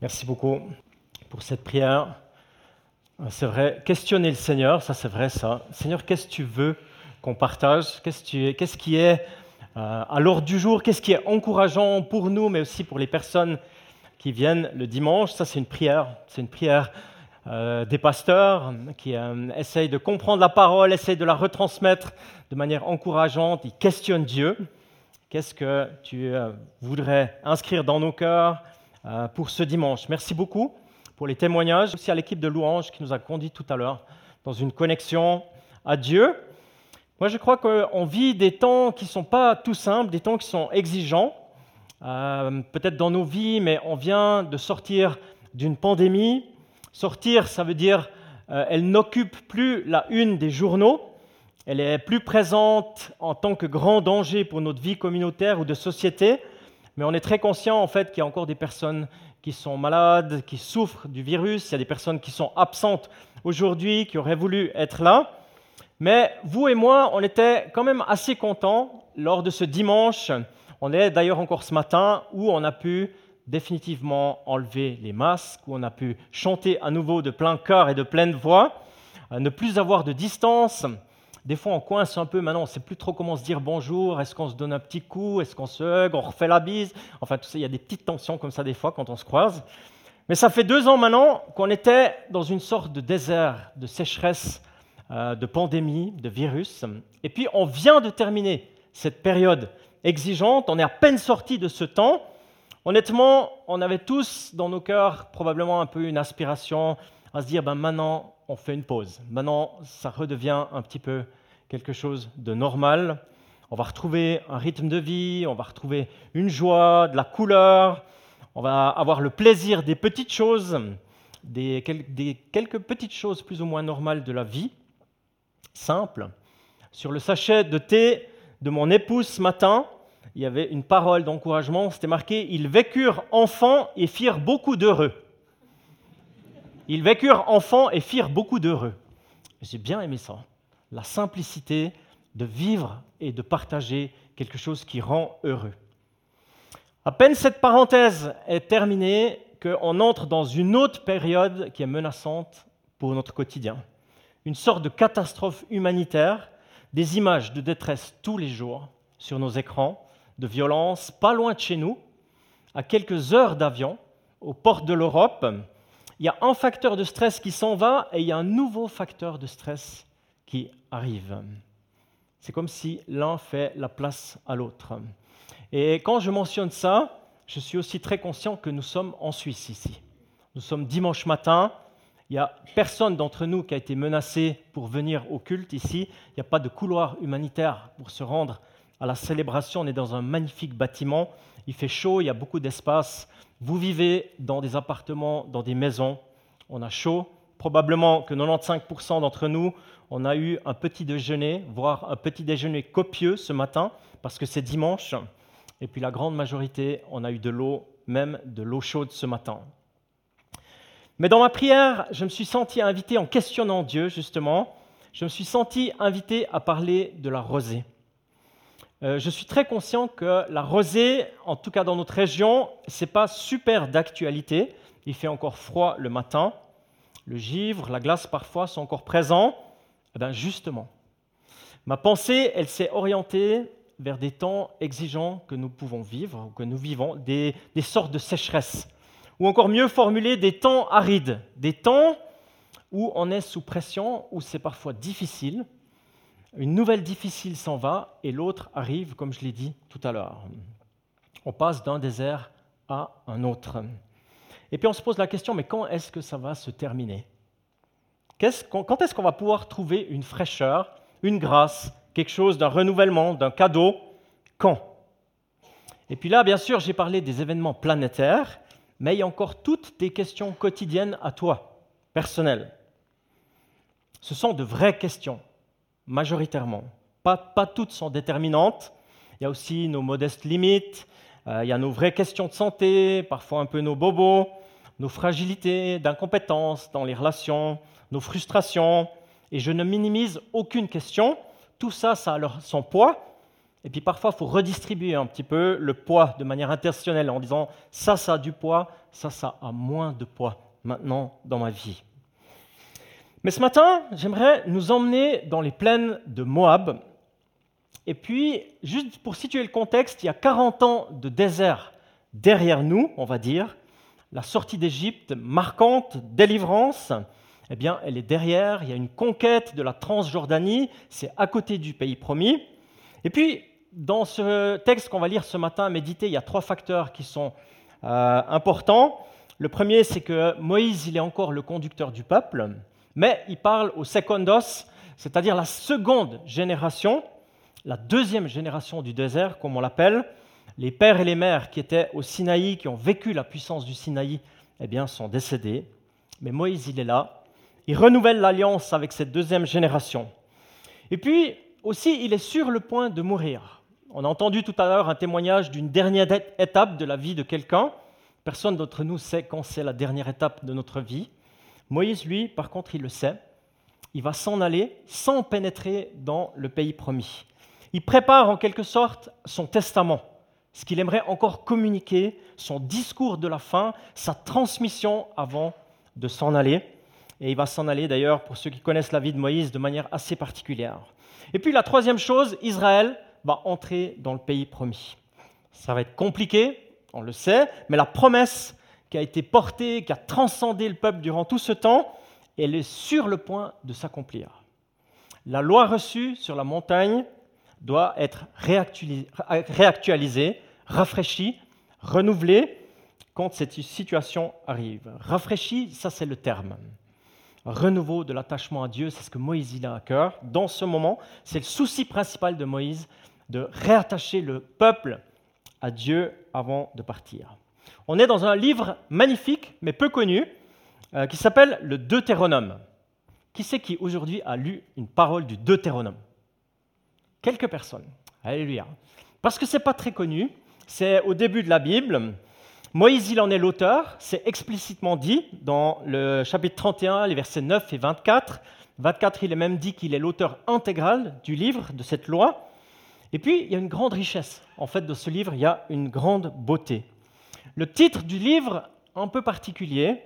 Merci beaucoup pour cette prière. C'est vrai, questionner le Seigneur, ça c'est vrai ça. Seigneur, qu'est-ce que tu veux qu'on partage? Qu'est-ce qui est euh, à l'ordre du jour? Qu'est-ce qui est encourageant pour nous, mais aussi pour les personnes qui viennent le dimanche? Ça c'est une prière. C'est une prière euh, des pasteurs qui euh, essayent de comprendre la parole, essayent de la retransmettre de manière encourageante. Ils questionnent Dieu. Qu'est-ce que tu voudrais inscrire dans nos cœurs? Pour ce dimanche Merci beaucoup pour les témoignages, aussi à l'équipe de louanges qui nous a conduit tout à l'heure dans une connexion à Dieu. Moi, je crois qu'on vit des temps qui ne sont pas tout simples, des temps qui sont exigeants, euh, peut-être dans nos vies, mais on vient de sortir d'une pandémie. Sortir, ça veut dire euh, elle n'occupe plus la une des journaux, elle est plus présente en tant que grand danger pour notre vie communautaire ou de société, mais on est très conscient en fait qu'il y a encore des personnes qui sont malades, qui souffrent du virus, il y a des personnes qui sont absentes aujourd'hui, qui auraient voulu être là. Mais vous et moi, on était quand même assez contents lors de ce dimanche. On est d'ailleurs encore ce matin où on a pu définitivement enlever les masques, où on a pu chanter à nouveau de plein cœur et de pleine voix, ne plus avoir de distance, des fois, on coince un peu. Maintenant, on ne sait plus trop comment se dire bonjour. Est-ce qu'on se donne un petit coup? Est-ce qu'on se hug? On refait la bise? Enfin, tout ça, il y a des petites tensions comme ça des fois quand on se croise. Mais ça fait deux ans maintenant qu'on était dans une sorte de désert, de sécheresse, euh, de pandémie, de virus. Et puis, on vient de terminer cette période exigeante. On est à peine sorti de ce temps. Honnêtement, on avait tous dans nos cœurs probablement un peu une aspiration à se dire ben maintenant, on fait une pause. Maintenant, ça redevient un petit peu quelque chose de normal. On va retrouver un rythme de vie, on va retrouver une joie, de la couleur, on va avoir le plaisir des petites choses, des, quelques petites choses plus ou moins normales de la vie, simple. Sur le sachet de thé de mon épouse ce matin, il y avait une parole d'encouragement, c'était marqué Ils vécurent enfants et firent beaucoup d'heureux. Ils vécurent enfants et firent beaucoup d'heureux. J'ai bien aimé ça. La simplicité de vivre et de partager quelque chose qui rend heureux. À peine cette parenthèse est terminée qu'on entre dans une autre période qui est menaçante pour notre quotidien. Une sorte de catastrophe humanitaire, des images de détresse tous les jours sur nos écrans, de violence pas loin de chez nous, à quelques heures d'avion, aux portes de l'Europe, il y a un facteur de stress qui s'en va et il y a un nouveau facteur de stress qui arrive. C'est comme si l'un fait la place à l'autre. Et quand je mentionne ça, je suis aussi très conscient que nous sommes en Suisse ici. Nous sommes dimanche matin. Il n'y a personne d'entre nous qui a été menacé pour venir au culte ici. Il n'y a pas de couloir humanitaire pour se rendre à la célébration. On est dans un magnifique bâtiment. Il fait chaud, il y a beaucoup d'espace. Vous vivez dans des appartements, dans des maisons, on a chaud. Probablement que 95% d'entre nous, on a eu un petit déjeuner, voire un petit déjeuner copieux ce matin, parce que c'est dimanche. Et puis la grande majorité, on a eu de l'eau, même de l'eau chaude ce matin. Mais dans ma prière, je me suis senti invité, en questionnant Dieu justement, je me suis senti invité à parler de la rosée. Euh, je suis très conscient que la rosée, en tout cas dans notre région, ce n'est pas super d'actualité. Il fait encore froid le matin. Le givre, la glace parfois sont encore présents. Eh bien justement, ma pensée, elle s'est orientée vers des temps exigeants que nous pouvons vivre, que nous vivons, des, sortes de sécheresse. Ou encore mieux formulé, des temps arides, des temps où on est sous pression, où c'est parfois difficile, une nouvelle difficile s'en va et l'autre arrive, comme je l'ai dit tout à l'heure. On passe d'un désert à un autre. Et puis on se pose la question, mais quand est-ce que ça va se terminer? Quand est-ce qu'on va pouvoir trouver une fraîcheur, une grâce, quelque chose d'un renouvellement, d'un cadeau? Quand? Et puis là, bien sûr, j'ai parlé des événements planétaires, mais il y a encore toutes tes questions quotidiennes à toi, personnelles. Ce sont de vraies questions majoritairement. Pas, toutes sont déterminantes. Il y a aussi nos modestes limites, euh, il y a nos vraies questions de santé, parfois un peu nos bobos, nos fragilités, d'incompétence dans les relations, nos frustrations. Et je ne minimise aucune question. Tout ça, ça a son poids. et puis parfois il faut redistribuer un petit peu le poids de manière intentionnelle en disant ça, ça a du poids, ça, ça a moins de poids maintenant dans ma vie. Mais ce matin, j'aimerais nous emmener dans les plaines de Moab. Et puis, juste pour situer le contexte, il y a 40 ans de désert derrière nous, on va dire. La sortie d'Égypte, marquante, délivrance, eh bien, elle est derrière. Il y a une conquête de la Transjordanie, c'est à côté du pays promis. Et puis, dans ce texte qu'on va lire ce matin, méditer, il y a trois facteurs qui sont euh, importants. Le premier, c'est que Moïse, il est encore le conducteur du peuple mais il parle au secondos, c'est-à-dire la seconde génération, la deuxième génération du désert, comme on l'appelle. Les pères et les mères qui étaient au Sinaï, qui ont vécu la puissance du Sinaï, eh bien, sont décédés. Mais Moïse, il est là. Il renouvelle l'alliance avec cette deuxième génération. Et puis, aussi, il est sur le point de mourir. On a entendu tout à l'heure un témoignage d'une dernière étape de la vie de quelqu'un. Personne d'entre nous sait quand c'est la dernière étape de notre vie. Moïse, lui, par contre, il le sait. Il va s'en aller sans pénétrer dans le pays promis. Il prépare en quelque sorte son testament, ce qu'il aimerait encore communiquer, son discours de la fin, sa transmission avant de s'en aller. Et il va s'en aller d'ailleurs, pour ceux qui connaissent la vie de Moïse, de manière assez particulière. Et puis la troisième chose, Israël va entrer dans le pays promis. Ça va être compliqué, on le sait, mais la promesse qui a été portée, qui a transcendé le peuple durant tout ce temps, elle est sur le point de s'accomplir. La loi reçue sur la montagne doit être réactualisée, rafraîchie, renouvelée quand cette situation arrive. Rafraîchie, ça c'est le terme. Renouveau de l'attachement à Dieu, c'est ce que Moïse a à cœur. Dans ce moment, c'est le souci principal de Moïse de réattacher le peuple à Dieu avant de partir. On est dans un livre magnifique, mais peu connu, euh, qui s'appelle le Deutéronome. Qui c'est qui aujourd'hui a lu une parole du Deutéronome? Quelques personnes. Alléluia. Parce que ce n'est pas très connu, c'est au début de la Bible. Moïse, il en est l'auteur, c'est explicitement dit dans le chapitre 31, les versets 9 et 24. 24, il est même dit qu'il est l'auteur intégral du livre, de cette loi. Et puis, il y a une grande richesse. En fait, de ce livre, il y a une grande beauté. Le titre du livre, un peu particulier,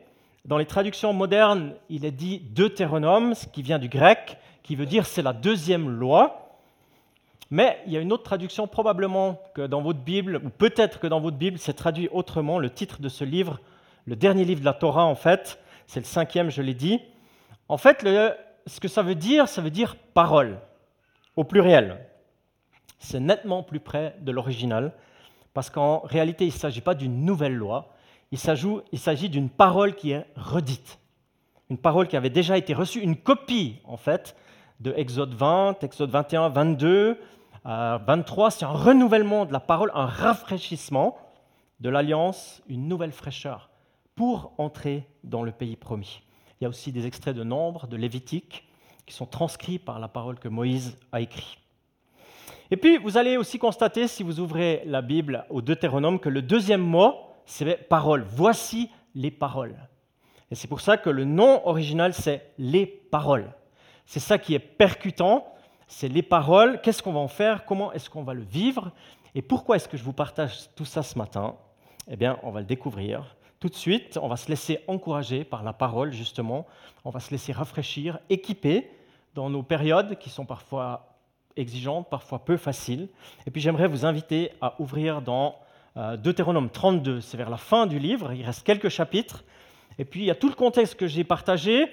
dans les traductions modernes, il est dit Deutéronome, ce qui vient du grec, qui veut dire c'est la deuxième loi. Mais il y a une autre traduction, probablement que dans votre Bible, ou peut-être que dans votre Bible, c'est traduit autrement. Le titre de ce livre, le dernier livre de la Torah, en fait, c'est le cinquième, je l'ai dit. En fait, ce que ça veut dire, ça veut dire parole, au pluriel. C'est nettement plus près de l'original parce qu'en réalité, il ne s'agit pas d'une nouvelle loi, il s'agit d'une parole qui est redite, une parole qui avait déjà été reçue, une copie en fait de Exode 20, Exode 21, 22, 23, c'est un renouvellement de la parole, un rafraîchissement de l'alliance, une nouvelle fraîcheur pour entrer dans le pays promis. Il y a aussi des extraits de Nombre, de Lévitique, qui sont transcrits par la parole que Moïse a écrite. Et puis, vous allez aussi constater, si vous ouvrez la Bible au Deutéronome, que le deuxième mot, c'est parole. Voici les paroles. Et c'est pour ça que le nom original, c'est les paroles. C'est ça qui est percutant, c'est les paroles. Qu'est-ce qu'on va en faire? Comment est-ce qu'on va le vivre? Et pourquoi est-ce que je vous partage tout ça ce matin? Eh bien, on va le découvrir. Tout de suite, on va se laisser encourager par la parole, justement. On va se laisser rafraîchir, équiper dans nos périodes qui sont parfois exigeante, parfois peu facile. Et puis j'aimerais vous inviter à ouvrir dans euh, Deutéronome 32, c'est vers la fin du livre, il reste quelques chapitres. Et puis il y a tout le contexte que j'ai partagé.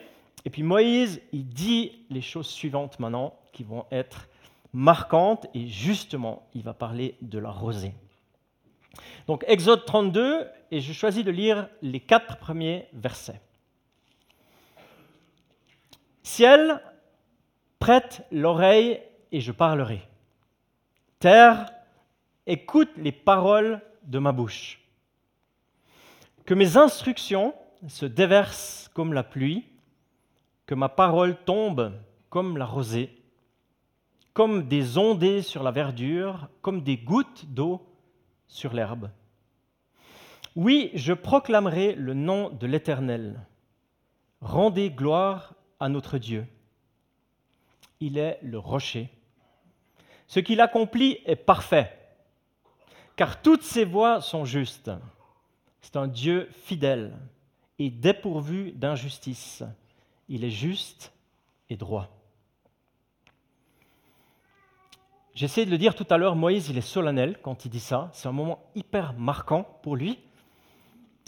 Et puis Moïse, il dit les choses suivantes maintenant qui vont être marquantes. Et justement, il va parler de la rosée. Donc Exode 32, et je choisis de lire les quatre premiers versets. Ciel, prête l'oreille et je parlerai. Terre, écoute les paroles de ma bouche. Que mes instructions se déversent comme la pluie, que ma parole tombe comme la rosée, comme des ondées sur la verdure, comme des gouttes d'eau sur l'herbe. Oui, je proclamerai le nom de l'Éternel. Rendez gloire à notre Dieu. Il est le rocher Ce qu'il accomplit est parfait, car toutes ses voies sont justes. C'est un Dieu fidèle et dépourvu d'injustice. Il est juste et droit. J'ai essayé de le dire tout à l'heure, Moïse, il est solennel quand il dit ça. C'est un moment hyper marquant pour lui.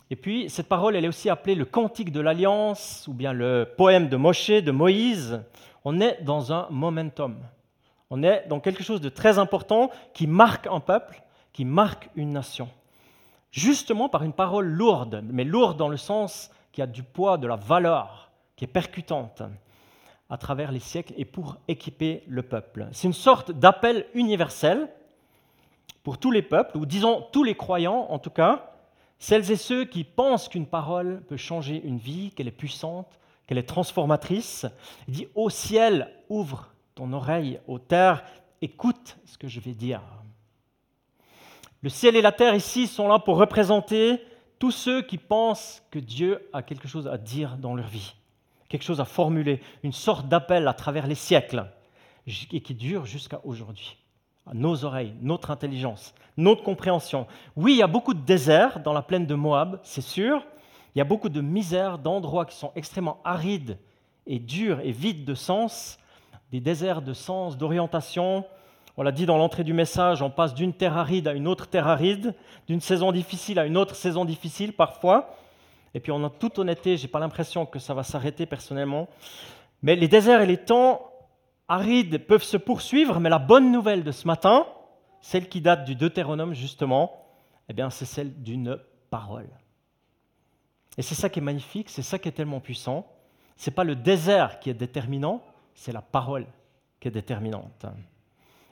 Et puis, cette parole, elle est aussi appelée le cantique de l'alliance, ou bien le poème de Moshe, de Moïse. On est dans un momentum. On est dans quelque chose de très important qui marque un peuple, qui marque une nation. Justement par une parole lourde, mais lourde dans le sens qui a du poids, de la valeur, qui est percutante à travers les siècles et pour équiper le peuple. C'est une sorte d'appel universel pour tous les peuples, ou disons tous les croyants en tout cas, celles et ceux qui pensent qu'une parole peut changer une vie, qu'elle est puissante, qu'elle est transformatrice. Il dit Au ciel, ouvre ton oreille, aux terres, écoute ce que je vais dire. Le ciel et la terre ici sont là pour représenter tous ceux qui pensent que Dieu a quelque chose à dire dans leur vie quelque chose à formuler, une sorte d'appel à travers les siècles et qui dure jusqu'à aujourd'hui. À nos oreilles, notre intelligence, notre compréhension. Oui, il y a beaucoup de déserts dans la plaine de Moab, c'est sûr. Il y a beaucoup de misère, d'endroits qui sont extrêmement arides et durs et vides de sens, des déserts de sens, d'orientation. On l'a dit dans l'entrée du message, on passe d'une terre aride à une autre terre aride, d'une saison difficile à une autre saison difficile parfois. Et puis en toute honnêteté, je n'ai pas l'impression que ça va s'arrêter personnellement. Mais les déserts et les temps arides peuvent se poursuivre, mais la bonne nouvelle de ce matin, celle qui date du Deutéronome justement, eh bien c'est celle d'une parole. Et c'est ça qui est magnifique, c'est ça qui est tellement puissant. Ce n'est pas le désert qui est déterminant, c'est la parole qui est déterminante.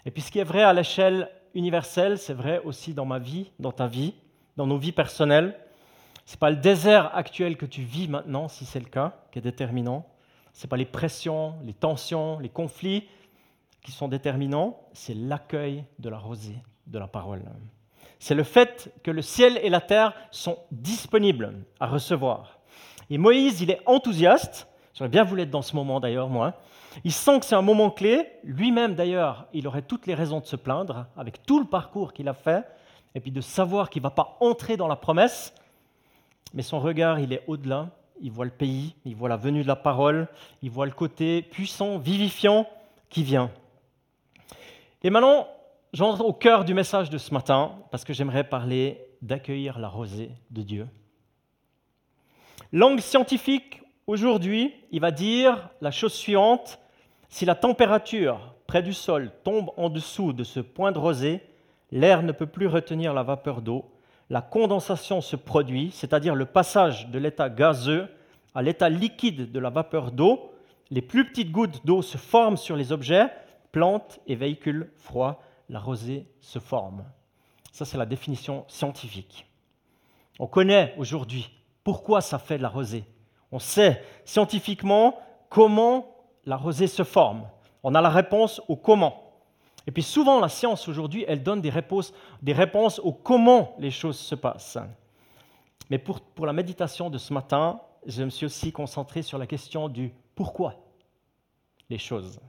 Et puis ce qui est vrai à l'échelle universelle, c'est vrai aussi dans ma vie, dans ta vie, dans nos vies personnelles. Ce n'est pas le désert actuel que tu vis maintenant, si c'est le cas, qui est déterminant. Ce n'est pas les pressions, les tensions, les conflits qui sont déterminants, c'est l'accueil de la rosée, de la parole. C'est le fait que le ciel et la terre sont disponibles à recevoir. Et Moïse, il est enthousiaste. J'aurais bien voulu être dans ce moment d'ailleurs, moi. Il sent que c'est un moment clé. Lui-même d'ailleurs, il aurait toutes les raisons de se plaindre avec tout le parcours qu'il a fait et puis de savoir qu'il ne va pas entrer dans la promesse mais son regard, il est au-delà. Il voit le pays, il voit la venue de la parole, il voit le côté puissant, vivifiant qui vient. Et maintenant, j'entre au cœur du message de ce matin, parce que j'aimerais parler d'accueillir la rosée de Dieu. Langue scientifique, aujourd'hui, il va dire la chose suivante, si la température près du sol tombe en dessous de ce point de rosée, l'air ne peut plus retenir la vapeur d'eau la condensation se produit, c'est-à-dire le passage de l'état gazeux à l'état liquide de la vapeur d'eau. Les plus petites gouttes d'eau se forment sur les objets, plantes et véhicules froids. La rosée se forme. Ça, c'est la définition scientifique. On connaît aujourd'hui pourquoi ça fait de la rosée. On sait scientifiquement comment la rosée se forme. On a la réponse au comment. Et puis souvent, la science aujourd'hui, elle donne des réponses, des réponses au comment les choses se passent. Mais pour, pour la méditation de ce matin, je me suis aussi concentré sur la question du pourquoi les choses.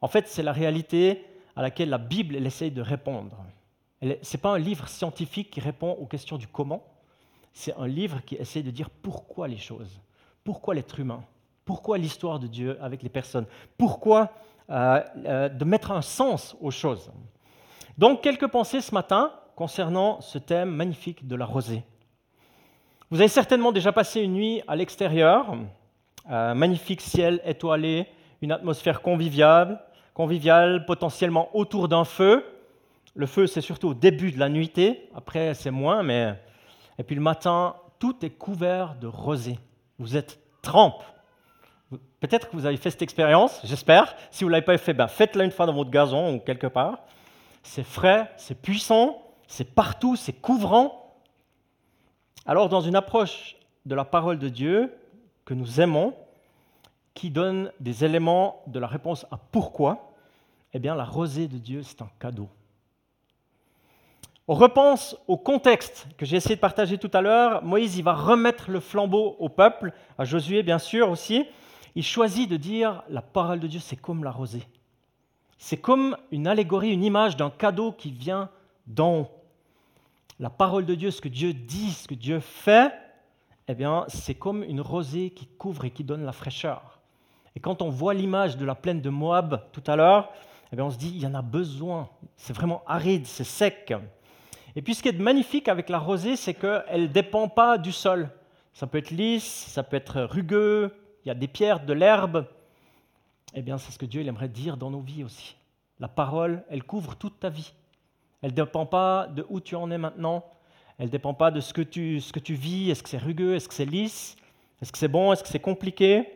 En fait, c'est la réalité à laquelle la Bible elle essaye de répondre. Ce n'est pas un livre scientifique qui répond aux questions du comment, c'est un livre qui essaie de dire pourquoi les choses, pourquoi l'être humain, pourquoi l'histoire de Dieu avec les personnes, pourquoi de mettre un sens aux choses. Donc, quelques pensées ce matin concernant ce thème magnifique de la rosée. Vous avez certainement déjà passé une nuit à l'extérieur, un magnifique ciel étoilé, une atmosphère conviviale, conviviale, potentiellement autour d'un feu. Le feu, c'est surtout au début de la nuitée, après c'est moins, mais... Et puis le matin, tout est couvert de rosée. Vous êtes trempe Peut-être que vous avez fait cette expérience, j'espère. Si vous ne l'avez pas fait, ben faites-la une fois dans votre gazon ou quelque part. C'est frais, c'est puissant, c'est partout, c'est couvrant. Alors, dans une approche de la parole de Dieu que nous aimons, qui donne des éléments de la réponse à pourquoi, eh bien, la rosée de Dieu, c'est un cadeau. On repense au contexte que j'ai essayé de partager tout à l'heure. Moïse, il va remettre le flambeau au peuple, à Josué bien sûr aussi il choisit de dire la parole de Dieu, c'est comme la rosée. C'est comme une allégorie, une image d'un cadeau qui vient d'en haut. La parole de Dieu, ce que Dieu dit, ce que Dieu fait, eh bien, c'est comme une rosée qui couvre et qui donne la fraîcheur. Et quand on voit l'image de la plaine de Moab tout à l'heure, eh bien, on se dit, il y en a besoin. C'est vraiment aride, c'est sec. Et puis ce qui est magnifique avec la rosée, c'est qu'elle ne dépend pas du sol. Ça peut être lisse, ça peut être rugueux, il y a des pierres, de l'herbe. Eh bien, c'est ce que Dieu aimerait dire dans nos vies aussi. La parole, elle couvre toute ta vie. Elle ne dépend pas de où tu en es maintenant. Elle ne dépend pas de ce que tu, ce que tu vis. Est-ce que c'est rugueux? Est-ce que c'est lisse? Est-ce que c'est bon? Est-ce que c'est compliqué?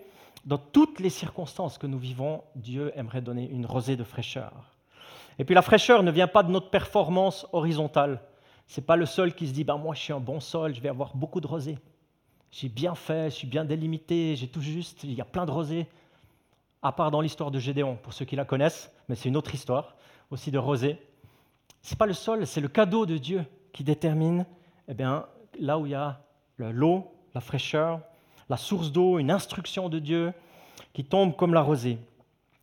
Dans toutes les circonstances que nous vivons, Dieu aimerait donner une rosée de fraîcheur. Et puis la fraîcheur ne vient pas de notre performance horizontale. Ce n'est pas le sol qui se dit bah, Moi, je suis un bon sol, je vais avoir beaucoup de rosée. J'ai bien fait, je suis bien délimité, j'ai tout juste, il y a plein de rosée. À part dans l'histoire de Gédéon, pour ceux qui la connaissent, mais c'est une autre histoire aussi de rosée. Ce n'est pas le sol, c'est le cadeau de Dieu qui détermine eh bien, là où il y a l'eau, la fraîcheur, la source d'eau, une instruction de Dieu qui tombe comme la rosée.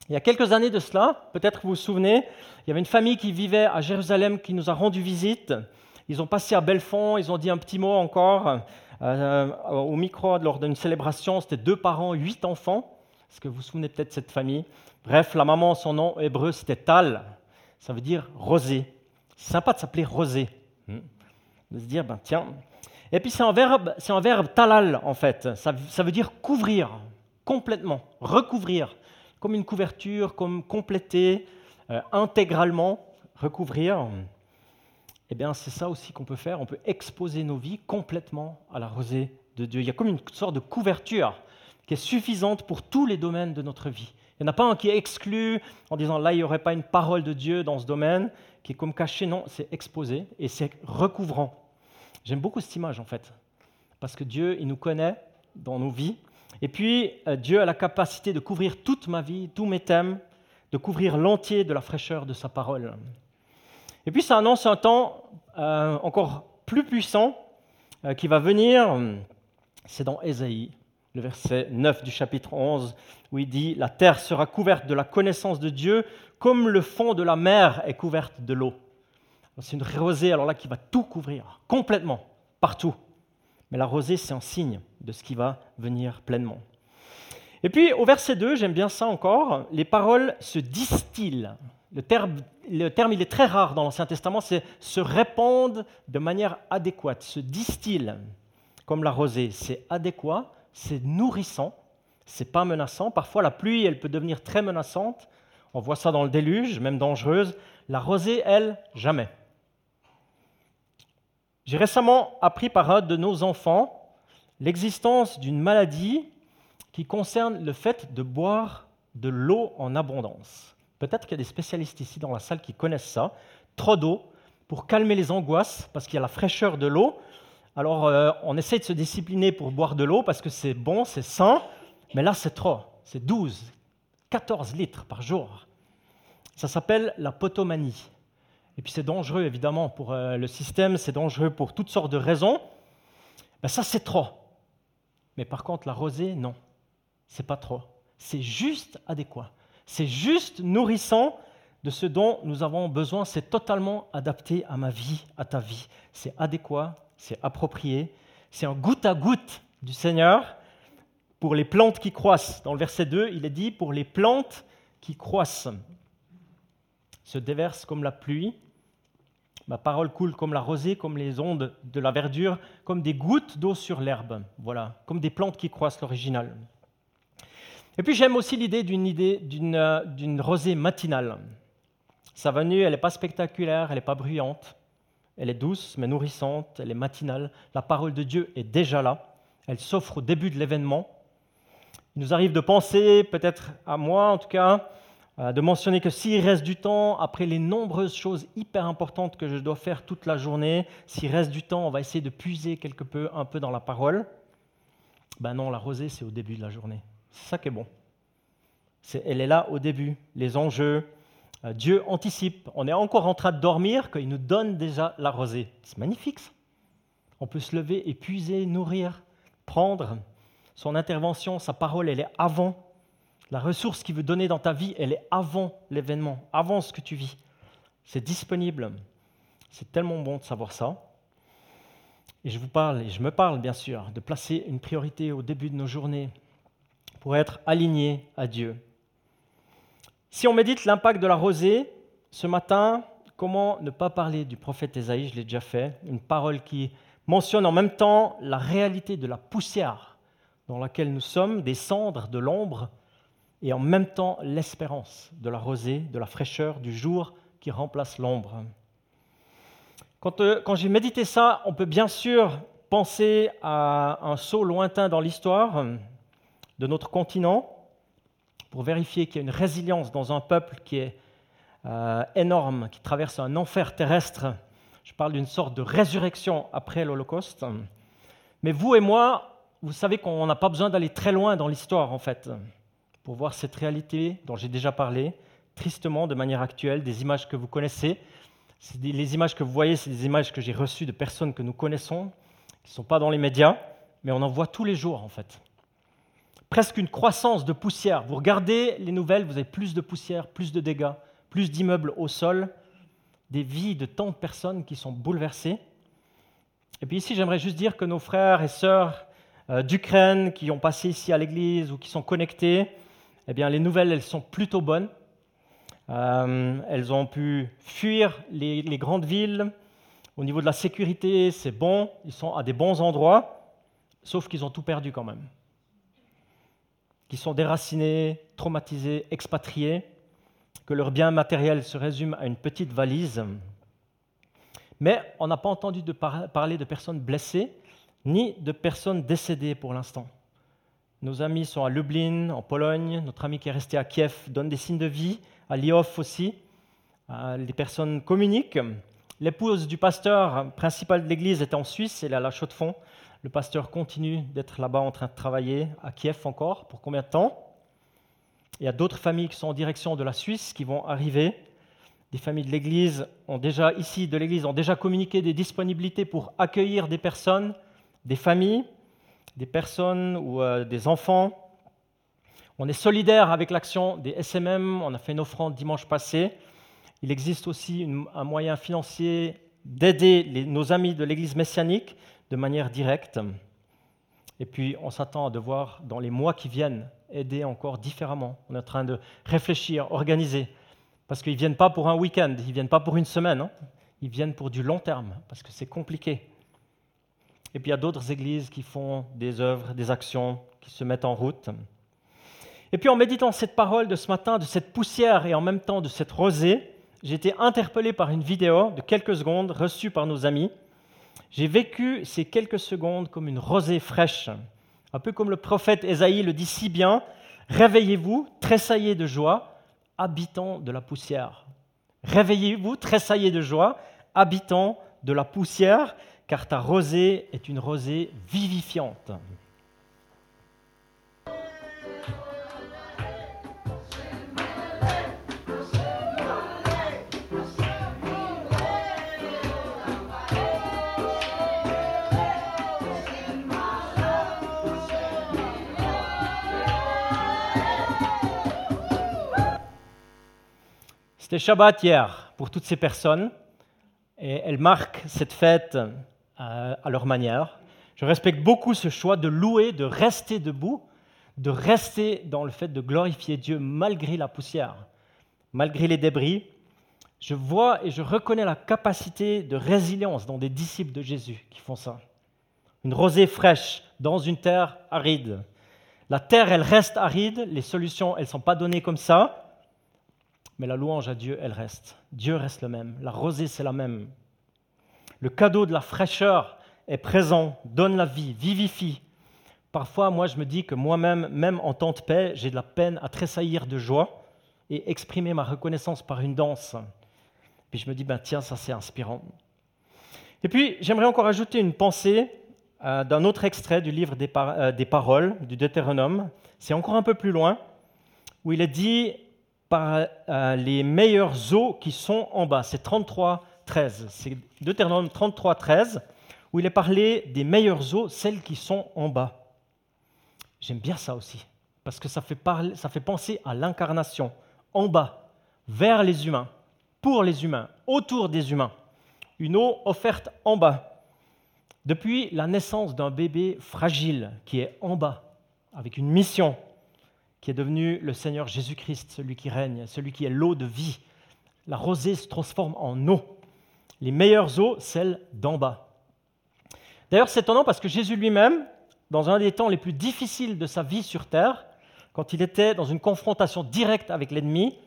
Il y a quelques années de cela, peut-être vous vous souvenez, il y avait une famille qui vivait à Jérusalem qui nous a rendu visite. Ils ont passé à Belfond, ils ont dit un petit mot encore au micro lors d'une célébration. C'était deux parents, huit enfants. Est-ce que vous vous souvenez peut-être de cette famille? Bref, la maman, son nom hébreu, c'était Tal. Ça veut dire rosée. C'est sympa de s'appeler rosée. Hmm. De se dire, ben tiens. Et puis c'est un verbe, c'est un verbe talal en fait. Ça, ça veut dire couvrir complètement, recouvrir comme une couverture, comme compléter euh, intégralement, recouvrir. Eh bien, c'est ça aussi qu'on peut faire. On peut exposer nos vies complètement à la rosée de Dieu. Il y a comme une sorte de couverture qui est suffisante pour tous les domaines de notre vie. Il n'y en a pas un qui est exclu en disant là, il n'y aurait pas une parole de Dieu dans ce domaine, qui est comme caché. Non, c'est exposé et c'est recouvrant. J'aime beaucoup cette image en fait, parce que Dieu, il nous connaît dans nos vies et puis, euh, Dieu a la capacité de couvrir toute ma vie, tous mes thèmes, de couvrir l'entier de la fraîcheur de sa parole. Et puis, ça annonce un temps euh, encore plus puissant euh, qui va venir. C'est dans Ésaïe, le verset 9 du chapitre 11, où il dit La terre sera couverte de la connaissance de Dieu, comme le fond de la mer est couverte de l'eau. C'est une rosée, alors là, qui va tout couvrir, complètement, partout. Mais la rosée, c'est un signe de ce qui va venir pleinement. Et puis au verset 2, j'aime bien ça encore, les paroles se distillent. Le terme, il est très rare dans l'Ancien Testament, c'est se répandent de manière adéquate, se distillent comme la rosée. C'est adéquat, c'est nourrissant, c'est pas menaçant. Parfois la pluie, elle peut devenir très menaçante. On voit ça dans le déluge, même dangereuse. La rosée, elle, jamais. J'ai récemment appris par un de nos enfants l'existence d'une maladie qui concerne le fait de boire de l'eau en abondance. Peut-être qu'il y a des spécialistes ici dans la salle qui connaissent ça. Trop d'eau pour calmer les angoisses parce qu'il y a la fraîcheur de l'eau. Alors euh, on essaie de se discipliner pour boire de l'eau parce que c'est bon, c'est sain, mais là c'est trop. C'est 12, 14 litres par jour. Ça s'appelle la potomanie. Et puis c'est dangereux évidemment pour euh, le système, c'est dangereux pour toutes sortes de raisons. Ben, ça c'est trop. Mais par contre la rosée, non, c'est pas trop. C'est juste adéquat. C'est juste nourrissant de ce dont nous avons besoin. C'est totalement adapté à ma vie, à ta vie. C'est adéquat, c'est approprié. C'est un goutte à goutte du Seigneur pour les plantes qui croissent. Dans le verset 2, il est dit pour les plantes qui croissent se déverse comme la pluie. Ma parole coule comme la rosée, comme les ondes de la verdure, comme des gouttes d'eau sur l'herbe. Voilà, comme des plantes qui croissent l'original. Et puis j'aime aussi l'idée d'une d'une rosée matinale. Sa venue, elle n'est pas spectaculaire, elle n'est pas bruyante, elle est douce mais nourrissante, elle est matinale. La parole de Dieu est déjà là, elle s'offre au début de l'événement. Il nous arrive de penser, peut-être à moi en tout cas, euh, de mentionner que s'il reste du temps, après les nombreuses choses hyper importantes que je dois faire toute la journée, s'il reste du temps, on va essayer de puiser quelque peu, un peu dans la parole. Ben non, la rosée, c'est au début de la journée. Ça qui est bon. elle est là au début, les enjeux. Euh, Dieu anticipe. On est encore en train de dormir qu'il nous donne déjà la rosée. C'est magnifique. Ça. On peut se lever et puiser, nourrir, prendre son intervention, sa parole, elle est avant La ressource qu'il veut donner dans ta vie, elle est avant l'événement, avant ce que tu vis. C'est disponible. C'est tellement bon de savoir ça. Et je vous parle, et je me parle bien sûr, de placer une priorité au début de nos journées pour être aligné à Dieu. Si on médite l'impact de la rosée, ce matin, comment ne pas parler du prophète Ésaïe, je l'ai déjà fait, une parole qui mentionne en même temps la réalité de la poussière dans laquelle nous sommes, des cendres, de l'ombre, et en même temps l'espérance de la rosée, de la fraîcheur du jour qui remplace l'ombre. Quand, euh, quand j'ai médité ça, on peut bien sûr penser à un saut lointain dans l'histoire de notre continent pour vérifier qu'il y a une résilience dans un peuple qui est euh, énorme, qui traverse un enfer terrestre. Je parle d'une sorte de résurrection après l'Holocauste. Mais vous et moi, vous savez qu'on n'a pas besoin d'aller très loin dans l'histoire, en fait, pour voir cette réalité dont j'ai déjà parlé, tristement, de manière actuelle, des images que vous connaissez. Les images que vous voyez, c'est des images que j'ai reçues de personnes que nous connaissons, qui ne sont pas dans les médias, mais on en voit tous les jours, en fait. Presque une croissance de poussière. Vous regardez les nouvelles, vous avez plus de poussière, plus de dégâts, plus d'immeubles au sol, des vies de tant de personnes qui sont bouleversées. Et puis ici, j'aimerais juste dire que nos frères et sœurs euh, d'Ukraine qui ont passé ici à l'église ou qui sont connectés, eh bien, les nouvelles, elles sont plutôt bonnes. Euh, elles ont pu fuir les, les, grandes villes. Au niveau de la sécurité, c'est bon. Ils sont à des bons endroits, sauf qu'ils ont tout perdu quand même. Ils sont déracinés, traumatisés, expatriés, que leur bien matériel se résume à une petite valise. Mais on n'a pas entendu parler de personnes blessées, ni de personnes décédées pour l'instant. Nos amis sont à Lublin, en Pologne. Notre ami qui est resté à Kiev donne des signes de vie. À Lyon aussi. Euh, les personnes communiquent. L'épouse du pasteur principal de l'église est en Suisse, elle est à la Chaux-de-Fonds. Le pasteur continue d'être là-bas en train de travailler, à Kiev encore. Pour combien de temps? Il y a d'autres familles qui sont en direction de la Suisse qui vont arriver. Des familles de l'Église ont déjà, ici de l'Église, ont déjà communiqué des disponibilités pour accueillir des personnes, des familles des personnes ou euh, des enfants. On est solidaire avec l'action des SMM, on a fait une offrande dimanche passé. Il existe aussi un moyen financier d'aider nos amis de l'Église messianique de manière directe. Et puis on s'attend à devoir, dans les mois qui viennent, aider encore différemment. On est en train de réfléchir, organiser. Parce qu'ils ne viennent pas pour un week-end, ils ne viennent pas pour une semaine, hein. ils viennent pour du long terme, parce que c'est compliqué. Et puis il y a d'autres églises qui font des œuvres, des actions, qui se mettent en route. Et puis en méditant cette parole de ce matin, de cette poussière et en même temps de cette rosée, j'ai été interpellé par une vidéo de quelques secondes reçue par nos amis. J'ai vécu ces quelques secondes comme une rosée fraîche, un peu comme le prophète Ésaïe le dit si bien, Réveillez-vous, tressaillez de joie, habitants de la poussière. Réveillez-vous, tressaillez de joie, habitants de la poussière car ta rosée est une rosée vivifiante. C'était Shabbat hier pour toutes ces personnes et elle marque cette fête à leur manière. Je respecte beaucoup ce choix de louer, de rester debout, de rester dans le fait de glorifier Dieu malgré la poussière, malgré les débris. Je vois et je reconnais la capacité de résilience dans des disciples de Jésus qui font ça. Une rosée fraîche dans une terre aride. La terre, elle reste aride, les solutions, elles ne sont pas données comme ça, mais la louange à Dieu, elle reste. Dieu reste le même. La rosée, c'est la même. Le cadeau de la fraîcheur est présent, donne la vie, vivifie. Parfois, moi, je me dis que moi-même, même en temps de paix, j'ai de la peine à tressaillir de joie et exprimer ma reconnaissance par une danse. Puis je me dis, ben tiens, ça c'est inspirant. Et puis, j'aimerais encore ajouter une pensée euh, d'un autre extrait du livre des, euh, des Paroles, du Deutéronome. C'est encore un peu plus loin, où il est dit par euh, les meilleures eaux qui sont en bas. C'est 33 13. C'est Deutéronome 33, 13, où il est parlé des meilleures eaux, celles qui sont en bas. J'aime bien ça aussi. parce que ça fait, ça fait penser à l'incarnation, en bas, vers les humains, pour les humains, autour des humains. Une eau offerte en bas. Depuis la naissance d'un bébé fragile qui est en bas, avec une mission, qui est devenu le Seigneur Jésus-Christ, celui qui règne, celui qui est l'eau de vie, la rosée se transforme en eau. Les meilleures eaux, celles d'en bas. D'ailleurs, c'est étonnant parce que Jésus lui-même, dans un des temps les plus difficiles de sa vie sur terre, quand il était dans une confrontation directe avec l'ennemi,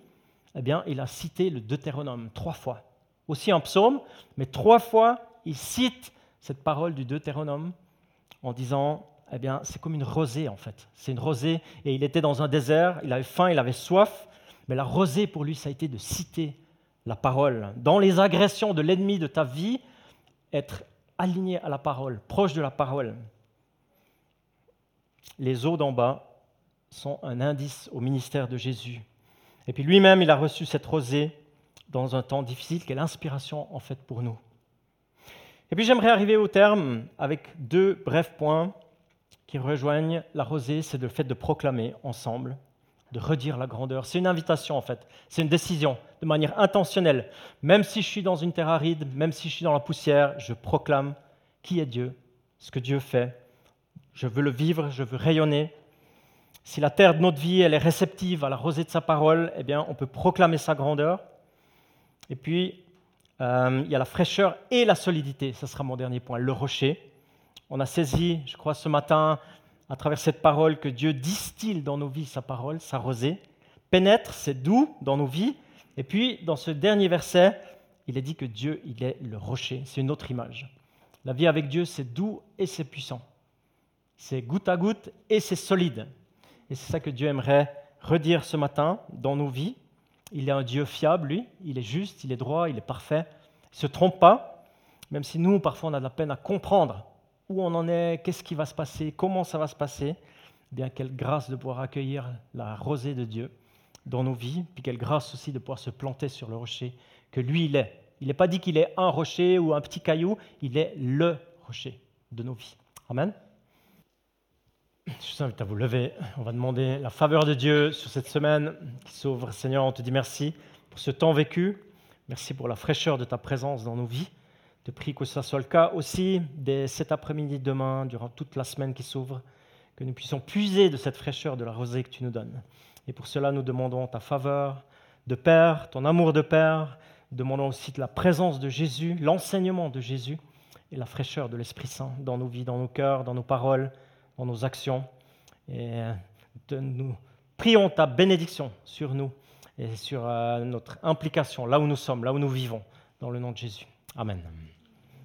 eh bien, il a cité le Deutéronome trois fois. Aussi un psaume, mais trois fois, il cite cette parole du Deutéronome en disant, eh bien, c'est comme une rosée en fait. C'est une rosée, et il était dans un désert, il avait faim, il avait soif, mais la rosée pour lui, ça a été de citer la parole. Dans les agressions de l'ennemi de ta vie, être aligné à la parole, proche de la parole. Les eaux d'en bas sont un indice au ministère de Jésus. Et puis lui-même, il a reçu cette rosée dans un temps difficile, qui est l'inspiration en fait pour nous. Et puis j'aimerais arriver au terme avec deux brefs points qui rejoignent la rosée, c'est le fait de proclamer ensemble de redire la grandeur. C'est une invitation en fait, c'est une décision de manière intentionnelle. Même si je suis dans une terre aride, même si je suis dans la poussière, je proclame qui est Dieu, ce que Dieu fait. Je veux le vivre, je veux rayonner. Si la terre de notre vie elle est réceptive à la rosée de sa parole, eh bien on peut proclamer sa grandeur. Et puis euh, il y a la fraîcheur et la solidité. Ce sera mon dernier point, le rocher. On a saisi, je crois, ce matin à travers cette parole que Dieu distille dans nos vies sa parole, sa rosée, pénètre, c'est doux dans nos vies. Et puis, dans ce dernier verset, il est dit que Dieu, il est le rocher. C'est une autre image. La vie avec Dieu, c'est doux et c'est puissant. C'est goutte à goutte et c'est solide. Et c'est ça que Dieu aimerait redire ce matin dans nos vies. Il est un Dieu fiable, lui. Il est juste, il est droit, il est parfait. Il ne se trompe pas, même si nous, parfois, on a de la peine à comprendre où on en est, qu'est-ce qui va se passer, comment ça va se passer, eh bien quelle grâce de pouvoir accueillir la rosée de Dieu dans nos vies, puis quelle grâce aussi de pouvoir se planter sur le rocher que lui il est. Il n'est pas dit qu'il est un rocher ou un petit caillou, il est le rocher de nos vies. Amen. Je vous invite à vous lever. On va demander la faveur de Dieu sur cette semaine qui s'ouvre. Seigneur, on te dit merci pour ce temps vécu. Merci pour la fraîcheur de ta présence dans nos vies. Je prie que ce soit le cas aussi dès cet après-midi, demain, durant toute la semaine qui s'ouvre, que nous puissions puiser de cette fraîcheur de la rosée que tu nous donnes. Et pour cela, nous demandons ta faveur de Père, ton amour de Père, demandons aussi la présence de Jésus, l'enseignement de Jésus et la fraîcheur de l'Esprit Saint dans nos vies, dans nos cœurs, dans nos paroles, dans nos actions. Et nous prions ta bénédiction sur nous et sur euh, notre implication, là où nous sommes, là où nous vivons, dans le nom de Jésus. Amen.